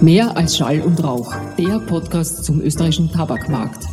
Mehr als Schall und Rauch, der Podcast zum österreichischen Tabakmarkt.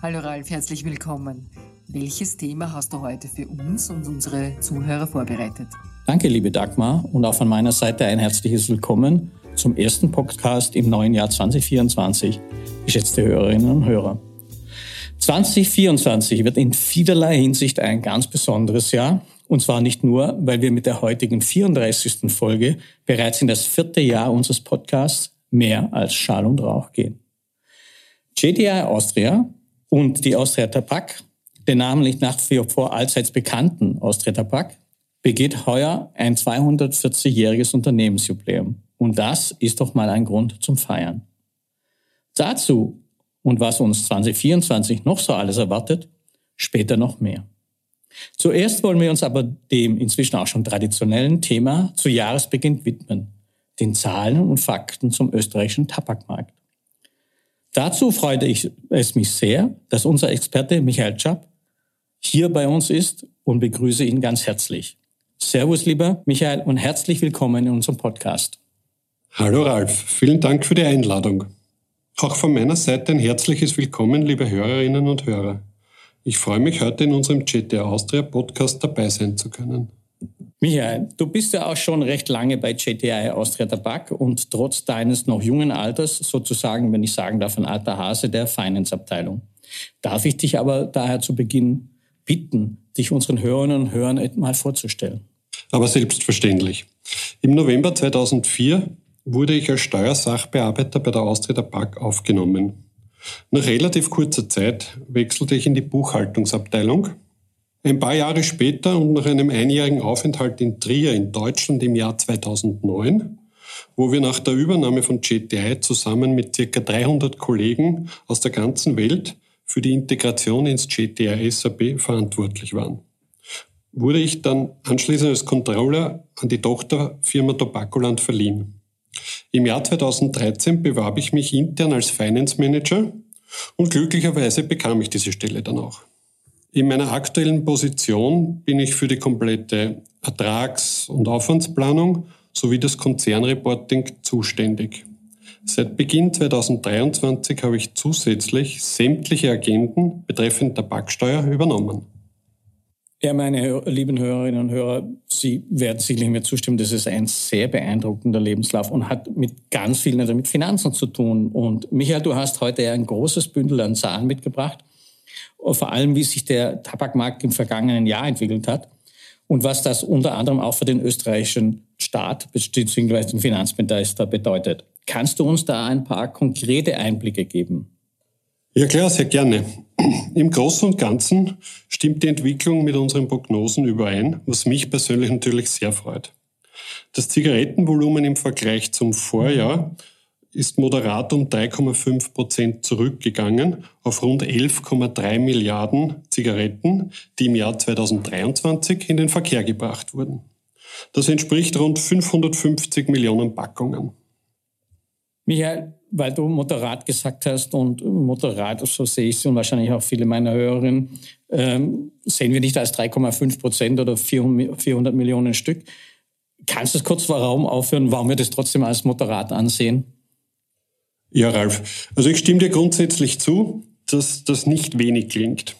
Hallo Ralf, herzlich willkommen. Welches Thema hast du heute für uns und unsere Zuhörer vorbereitet? Danke, liebe Dagmar, und auch von meiner Seite ein herzliches Willkommen zum ersten Podcast im neuen Jahr 2024, geschätzte Hörerinnen und Hörer. 2024 wird in vielerlei Hinsicht ein ganz besonderes Jahr. Und zwar nicht nur, weil wir mit der heutigen 34. Folge bereits in das vierte Jahr unseres Podcasts mehr als Schall und Rauch gehen. JDI Austria und die Austria Tabak, der namentlich nach wie vor allseits bekannten Austria Tabak, begeht heuer ein 240-jähriges Unternehmensjubiläum. Und das ist doch mal ein Grund zum Feiern. Dazu und was uns 2024 noch so alles erwartet, später noch mehr. Zuerst wollen wir uns aber dem inzwischen auch schon traditionellen Thema zu Jahresbeginn widmen, den Zahlen und Fakten zum österreichischen Tabakmarkt. Dazu freute ich es mich sehr, dass unser Experte Michael Schapp hier bei uns ist und begrüße ihn ganz herzlich. Servus, lieber Michael, und herzlich willkommen in unserem Podcast. Hallo Ralf, vielen Dank für die Einladung. Auch von meiner Seite ein herzliches Willkommen, liebe Hörerinnen und Hörer. Ich freue mich, heute in unserem GTR Austria Podcast dabei sein zu können. Michael, du bist ja auch schon recht lange bei JTI Austria Tabak und trotz deines noch jungen Alters sozusagen, wenn ich sagen darf, ein alter Hase der Finance-Abteilung. Darf ich dich aber daher zu Beginn bitten, dich unseren Hörerinnen und Hörern mal vorzustellen? Aber selbstverständlich. Im November 2004 wurde ich als Steuersachbearbeiter bei der Austria Tabak aufgenommen. Nach relativ kurzer Zeit wechselte ich in die Buchhaltungsabteilung. Ein paar Jahre später und nach einem einjährigen Aufenthalt in Trier in Deutschland im Jahr 2009, wo wir nach der Übernahme von GTI zusammen mit ca. 300 Kollegen aus der ganzen Welt für die Integration ins GTI SAP verantwortlich waren, wurde ich dann anschließend als Controller an die Tochterfirma Tobacoland verliehen. Im Jahr 2013 bewarb ich mich intern als Finance Manager und glücklicherweise bekam ich diese Stelle dann auch. In meiner aktuellen Position bin ich für die komplette Ertrags- und Aufwandsplanung sowie das Konzernreporting zuständig. Seit Beginn 2023 habe ich zusätzlich sämtliche Agenten betreffend Tabaksteuer übernommen. Ja, meine lieben Hörerinnen und Hörer, Sie werden sicherlich mir zustimmen, das ist ein sehr beeindruckender Lebenslauf und hat mit ganz vielen, also mit Finanzen zu tun. Und Michael, du hast heute ein großes Bündel an Zahlen mitgebracht, vor allem wie sich der Tabakmarkt im vergangenen Jahr entwickelt hat und was das unter anderem auch für den österreichischen Staat bzw. den Finanzminister bedeutet. Kannst du uns da ein paar konkrete Einblicke geben? Ja klar, sehr gerne. Im Großen und Ganzen stimmt die Entwicklung mit unseren Prognosen überein, was mich persönlich natürlich sehr freut. Das Zigarettenvolumen im Vergleich zum Vorjahr ist moderat um 3,5 Prozent zurückgegangen auf rund 11,3 Milliarden Zigaretten, die im Jahr 2023 in den Verkehr gebracht wurden. Das entspricht rund 550 Millionen Packungen. Michael, weil du moderat gesagt hast und moderat, so sehe ich es und wahrscheinlich auch viele meiner Hörerinnen, ähm, sehen wir nicht als 3,5 Prozent oder 400 Millionen Stück. Kannst du es kurz warum aufhören, warum wir das trotzdem als moderat ansehen? Ja, Ralf. Also ich stimme dir grundsätzlich zu, dass das nicht wenig klingt.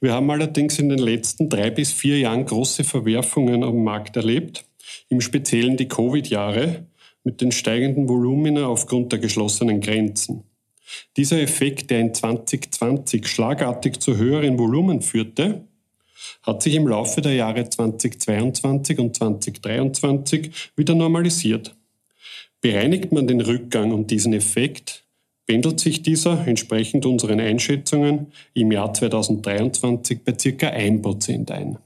Wir haben allerdings in den letzten drei bis vier Jahren große Verwerfungen am Markt erlebt, im Speziellen die Covid-Jahre, mit den steigenden Volumina aufgrund der geschlossenen Grenzen. Dieser Effekt, der in 2020 schlagartig zu höheren Volumen führte, hat sich im Laufe der Jahre 2022 und 2023 wieder normalisiert. Bereinigt man den Rückgang und diesen Effekt, pendelt sich dieser entsprechend unseren Einschätzungen im Jahr 2023 bei circa 1% ein.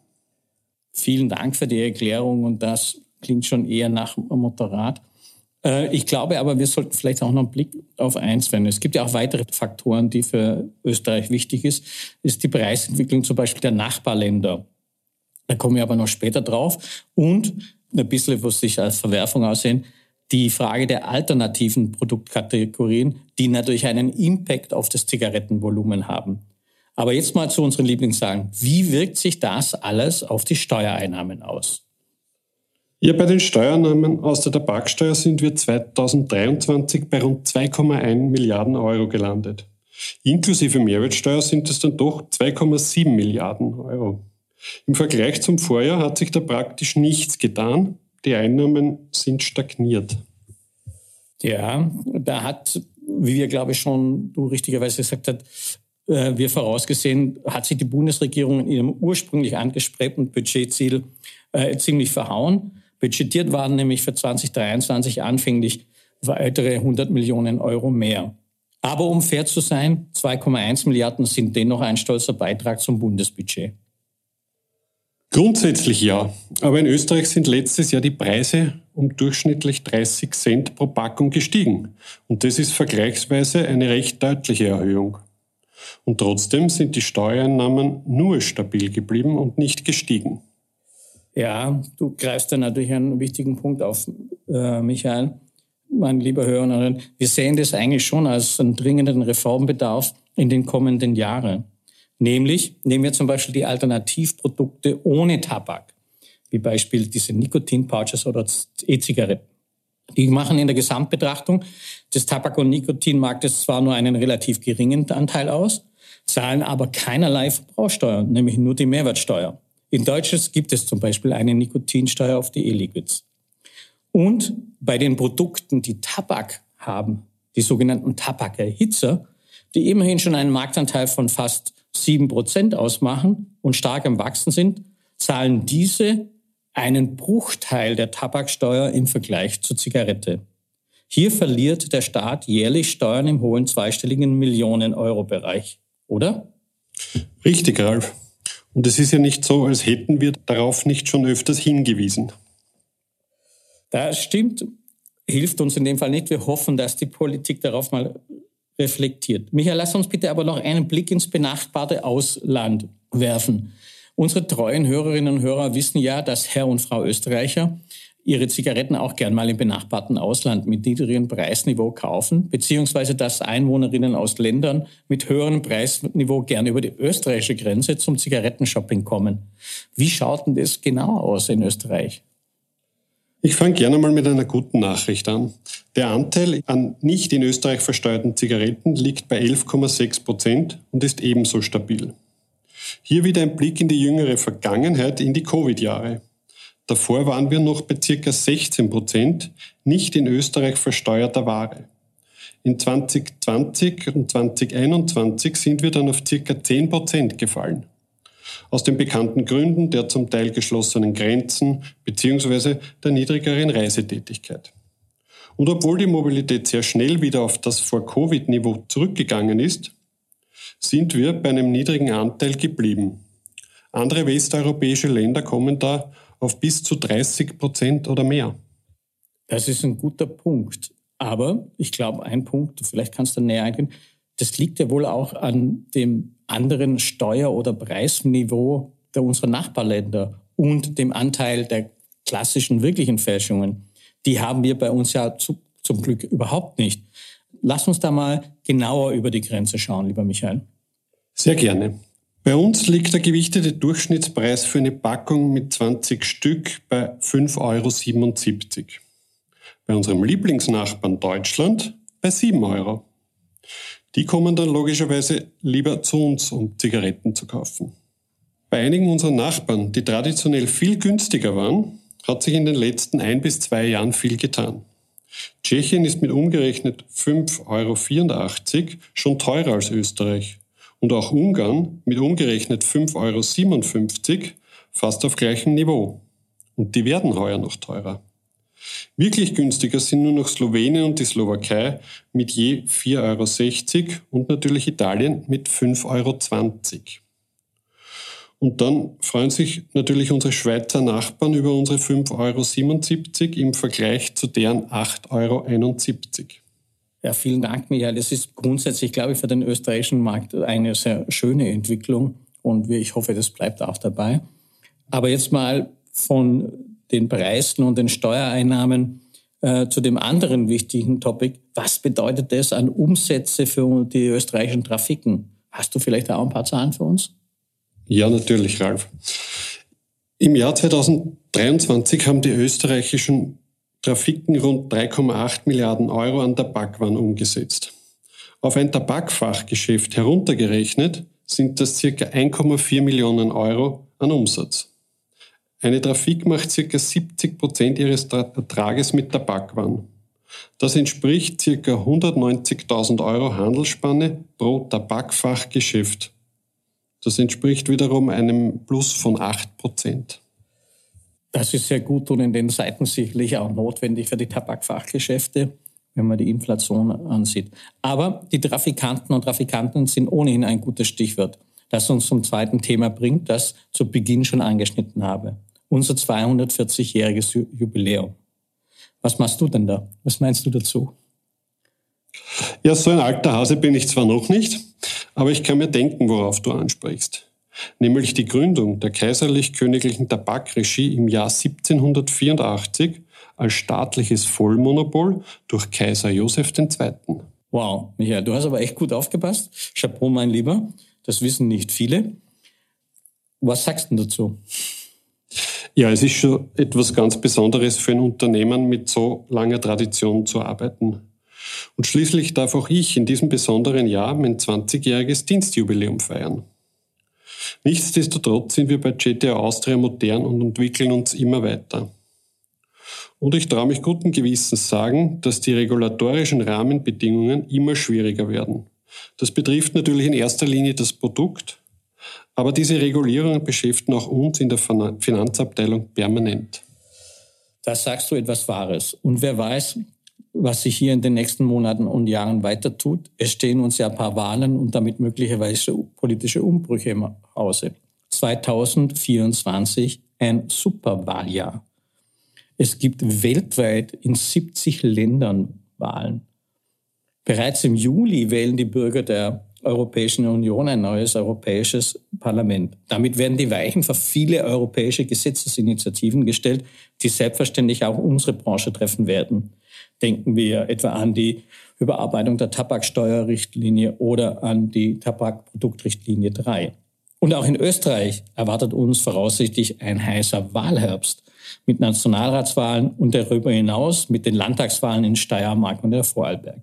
Vielen Dank für die Erklärung und das klingt schon eher nach Moderat. Äh, ich glaube aber, wir sollten vielleicht auch noch einen Blick auf eins wenden. Es gibt ja auch weitere Faktoren, die für Österreich wichtig ist. Ist die Preisentwicklung zum Beispiel der Nachbarländer. Da kommen wir aber noch später drauf. Und ein bisschen, was sich als Verwerfung aussehen, die Frage der alternativen Produktkategorien, die natürlich einen Impact auf das Zigarettenvolumen haben. Aber jetzt mal zu unseren Lieblingssagen. Wie wirkt sich das alles auf die Steuereinnahmen aus? Ja, bei den Steuernahmen aus der Tabaksteuer sind wir 2023 bei rund 2,1 Milliarden Euro gelandet. Inklusive Mehrwertsteuer sind es dann doch 2,7 Milliarden Euro. Im Vergleich zum Vorjahr hat sich da praktisch nichts getan. Die Einnahmen sind stagniert. Ja, da hat, wie wir glaube ich schon du richtigerweise gesagt hast, äh, wir vorausgesehen, hat sich die Bundesregierung in ihrem ursprünglich angestrebten Budgetziel äh, ziemlich verhauen. Budgetiert waren nämlich für 2023 anfänglich weitere 100 Millionen Euro mehr. Aber um fair zu sein, 2,1 Milliarden sind dennoch ein stolzer Beitrag zum Bundesbudget. Grundsätzlich ja. Aber in Österreich sind letztes Jahr die Preise um durchschnittlich 30 Cent pro Packung gestiegen. Und das ist vergleichsweise eine recht deutliche Erhöhung. Und trotzdem sind die Steuereinnahmen nur stabil geblieben und nicht gestiegen. Ja, du greifst da natürlich einen wichtigen Punkt auf, äh, Michael. Mein lieber Hörerin, wir sehen das eigentlich schon als einen dringenden Reformbedarf in den kommenden Jahren. Nämlich nehmen wir zum Beispiel die Alternativprodukte ohne Tabak, wie Beispiel diese Nikotin-Pouches oder E-Zigaretten. Die machen in der Gesamtbetrachtung des Tabak- und Nikotinmarktes zwar nur einen relativ geringen Anteil aus, zahlen aber keinerlei Verbrauchsteuer, nämlich nur die Mehrwertsteuer. In Deutschland gibt es zum Beispiel eine Nikotinsteuer auf die E-Liquids. Und bei den Produkten, die Tabak haben, die sogenannten Tabakerhitzer, die immerhin schon einen Marktanteil von fast sieben Prozent ausmachen und stark am Wachsen sind, zahlen diese einen Bruchteil der Tabaksteuer im Vergleich zur Zigarette. Hier verliert der Staat jährlich Steuern im hohen zweistelligen Millionen-Euro-Bereich, oder? Richtig, Ralf. Und es ist ja nicht so, als hätten wir darauf nicht schon öfters hingewiesen. Das stimmt, hilft uns in dem Fall nicht. Wir hoffen, dass die Politik darauf mal reflektiert. Michael, lass uns bitte aber noch einen Blick ins benachbarte Ausland werfen. Unsere treuen Hörerinnen und Hörer wissen ja, dass Herr und Frau Österreicher ihre Zigaretten auch gern mal im benachbarten Ausland mit niedrigem Preisniveau kaufen, beziehungsweise dass Einwohnerinnen aus Ländern mit höherem Preisniveau gern über die österreichische Grenze zum Zigarettenshopping kommen. Wie schaut denn das genau aus in Österreich? Ich fange gerne mal mit einer guten Nachricht an. Der Anteil an nicht in Österreich versteuerten Zigaretten liegt bei 11,6 Prozent und ist ebenso stabil. Hier wieder ein Blick in die jüngere Vergangenheit, in die Covid-Jahre. Davor waren wir noch bei ca. 16 Prozent nicht in Österreich versteuerter Ware. In 2020 und 2021 sind wir dann auf ca. 10 Prozent gefallen. Aus den bekannten Gründen der zum Teil geschlossenen Grenzen bzw. der niedrigeren Reisetätigkeit. Und obwohl die Mobilität sehr schnell wieder auf das Vor-Covid-Niveau zurückgegangen ist, sind wir bei einem niedrigen Anteil geblieben. Andere westeuropäische Länder kommen da auf bis zu 30 Prozent oder mehr. Das ist ein guter Punkt. Aber ich glaube, ein Punkt, vielleicht kannst du näher eingehen, das liegt ja wohl auch an dem anderen Steuer- oder Preisniveau der unserer Nachbarländer und dem Anteil der klassischen wirklichen Fälschungen. Die haben wir bei uns ja zu, zum Glück überhaupt nicht. Lass uns da mal genauer über die Grenze schauen, lieber Michael. Sehr gerne. Bei uns liegt der gewichtete Durchschnittspreis für eine Packung mit 20 Stück bei 5,77 Euro. Bei unserem Lieblingsnachbarn Deutschland bei 7 Euro. Die kommen dann logischerweise lieber zu uns, um Zigaretten zu kaufen. Bei einigen unserer Nachbarn, die traditionell viel günstiger waren, hat sich in den letzten ein bis zwei Jahren viel getan. Tschechien ist mit umgerechnet 5,84 Euro schon teurer als Österreich und auch Ungarn mit umgerechnet 5,57 Euro fast auf gleichem Niveau. Und die werden heuer noch teurer. Wirklich günstiger sind nur noch Slowenien und die Slowakei mit je 4,60 Euro und natürlich Italien mit 5,20 Euro. Und dann freuen sich natürlich unsere Schweizer Nachbarn über unsere 5,77 Euro im Vergleich zu deren 8,71 Euro. Ja, vielen Dank, Michael. Das ist grundsätzlich, glaube ich, für den österreichischen Markt eine sehr schöne Entwicklung und ich hoffe, das bleibt auch dabei. Aber jetzt mal von den Preisen und den Steuereinnahmen äh, zu dem anderen wichtigen Topic. Was bedeutet das an Umsätze für die österreichischen Trafiken? Hast du vielleicht auch ein paar Zahlen für uns? Ja, natürlich, Ralf. Im Jahr 2023 23 haben die österreichischen Trafiken rund 3,8 Milliarden Euro an Tabakwaren umgesetzt. Auf ein Tabakfachgeschäft heruntergerechnet sind das circa 1,4 Millionen Euro an Umsatz. Eine Trafik macht circa 70 Prozent ihres Ertrages mit Tabakwaren. Das entspricht circa 190.000 Euro Handelsspanne pro Tabakfachgeschäft. Das entspricht wiederum einem Plus von 8 Prozent. Das ist sehr gut und in den Zeiten sicherlich auch notwendig für die Tabakfachgeschäfte, wenn man die Inflation ansieht. Aber die Trafikanten und Trafikanten sind ohnehin ein gutes Stichwort, das uns zum zweiten Thema bringt, das zu Beginn schon angeschnitten habe. Unser 240-jähriges Jubiläum. Was machst du denn da? Was meinst du dazu? Ja, so ein alter Hase bin ich zwar noch nicht, aber ich kann mir denken, worauf du ansprichst nämlich die Gründung der kaiserlich-königlichen Tabakregie im Jahr 1784 als staatliches Vollmonopol durch Kaiser Joseph II. Wow, Michael, du hast aber echt gut aufgepasst. Chapeau, mein Lieber. Das wissen nicht viele. Was sagst du dazu? Ja, es ist schon etwas ganz Besonderes für ein Unternehmen mit so langer Tradition zu arbeiten. Und schließlich darf auch ich in diesem besonderen Jahr mein 20-jähriges Dienstjubiläum feiern. Nichtsdestotrotz sind wir bei GTA Austria modern und entwickeln uns immer weiter. Und ich traue mich guten Gewissens sagen, dass die regulatorischen Rahmenbedingungen immer schwieriger werden. Das betrifft natürlich in erster Linie das Produkt, aber diese Regulierungen beschäftigen auch uns in der Finanzabteilung permanent. Da sagst du etwas Wahres. Und wer weiß, was sich hier in den nächsten Monaten und Jahren weiter tut. Es stehen uns ja ein paar Wahlen und damit möglicherweise politische Umbrüche im Hause. 2024 ein Superwahljahr. Es gibt weltweit in 70 Ländern Wahlen. Bereits im Juli wählen die Bürger der Europäischen Union ein neues europäisches Parlament. Damit werden die Weichen für viele europäische Gesetzesinitiativen gestellt, die selbstverständlich auch unsere Branche treffen werden. Denken wir etwa an die Überarbeitung der Tabaksteuerrichtlinie oder an die Tabakproduktrichtlinie 3. Und auch in Österreich erwartet uns voraussichtlich ein heißer Wahlherbst mit Nationalratswahlen und darüber hinaus mit den Landtagswahlen in Steiermark und der Vorarlberg.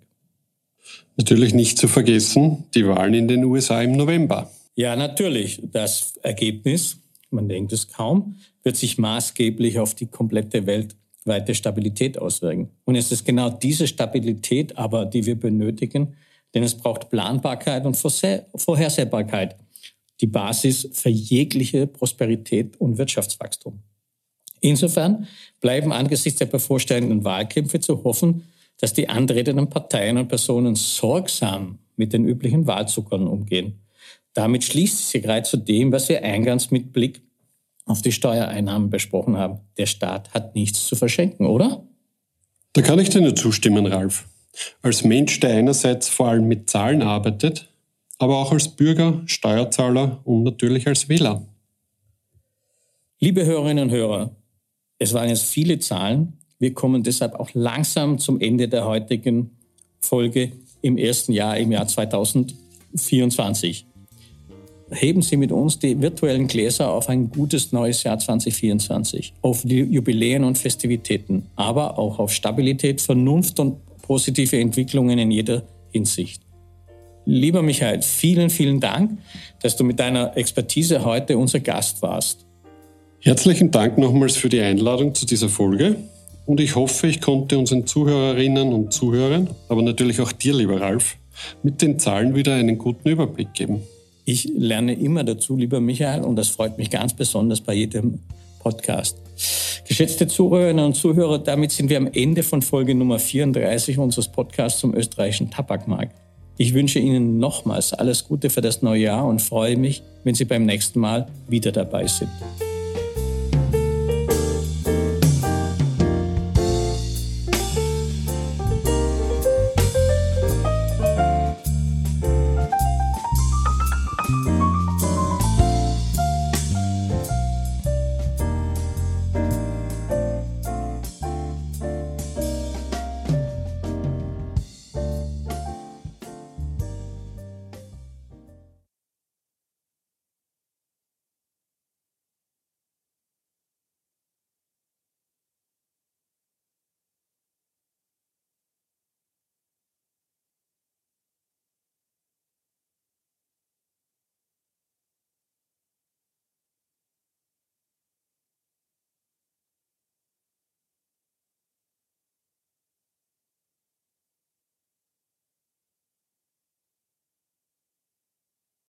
Natürlich nicht zu vergessen die Wahlen in den USA im November. Ja, natürlich. Das Ergebnis, man denkt es kaum, wird sich maßgeblich auf die komplette Welt weite Stabilität auswirken. Und es ist genau diese Stabilität aber, die wir benötigen, denn es braucht Planbarkeit und Vorhersehbarkeit, die Basis für jegliche Prosperität und Wirtschaftswachstum. Insofern bleiben angesichts der bevorstehenden Wahlkämpfe zu hoffen, dass die antretenden Parteien und Personen sorgsam mit den üblichen Wahlzuckern umgehen. Damit schließt sich gerade zu dem, was wir eingangs mit Blick auf die Steuereinnahmen besprochen haben. Der Staat hat nichts zu verschenken, oder? Da kann ich dir nur zustimmen, Ralf. Als Mensch, der einerseits vor allem mit Zahlen arbeitet, aber auch als Bürger, Steuerzahler und natürlich als Wähler. Liebe Hörerinnen und Hörer, es waren jetzt viele Zahlen. Wir kommen deshalb auch langsam zum Ende der heutigen Folge im ersten Jahr, im Jahr 2024 heben Sie mit uns die virtuellen Gläser auf ein gutes neues Jahr 2024, auf Jubiläen und Festivitäten, aber auch auf Stabilität, Vernunft und positive Entwicklungen in jeder Hinsicht. Lieber Michael, vielen, vielen Dank, dass du mit deiner Expertise heute unser Gast warst. Herzlichen Dank nochmals für die Einladung zu dieser Folge und ich hoffe, ich konnte unseren Zuhörerinnen und Zuhörern, aber natürlich auch dir, lieber Ralf, mit den Zahlen wieder einen guten Überblick geben. Ich lerne immer dazu, lieber Michael, und das freut mich ganz besonders bei jedem Podcast. Geschätzte Zuhörerinnen und Zuhörer, damit sind wir am Ende von Folge Nummer 34 unseres Podcasts zum österreichischen Tabakmarkt. Ich wünsche Ihnen nochmals alles Gute für das neue Jahr und freue mich, wenn Sie beim nächsten Mal wieder dabei sind.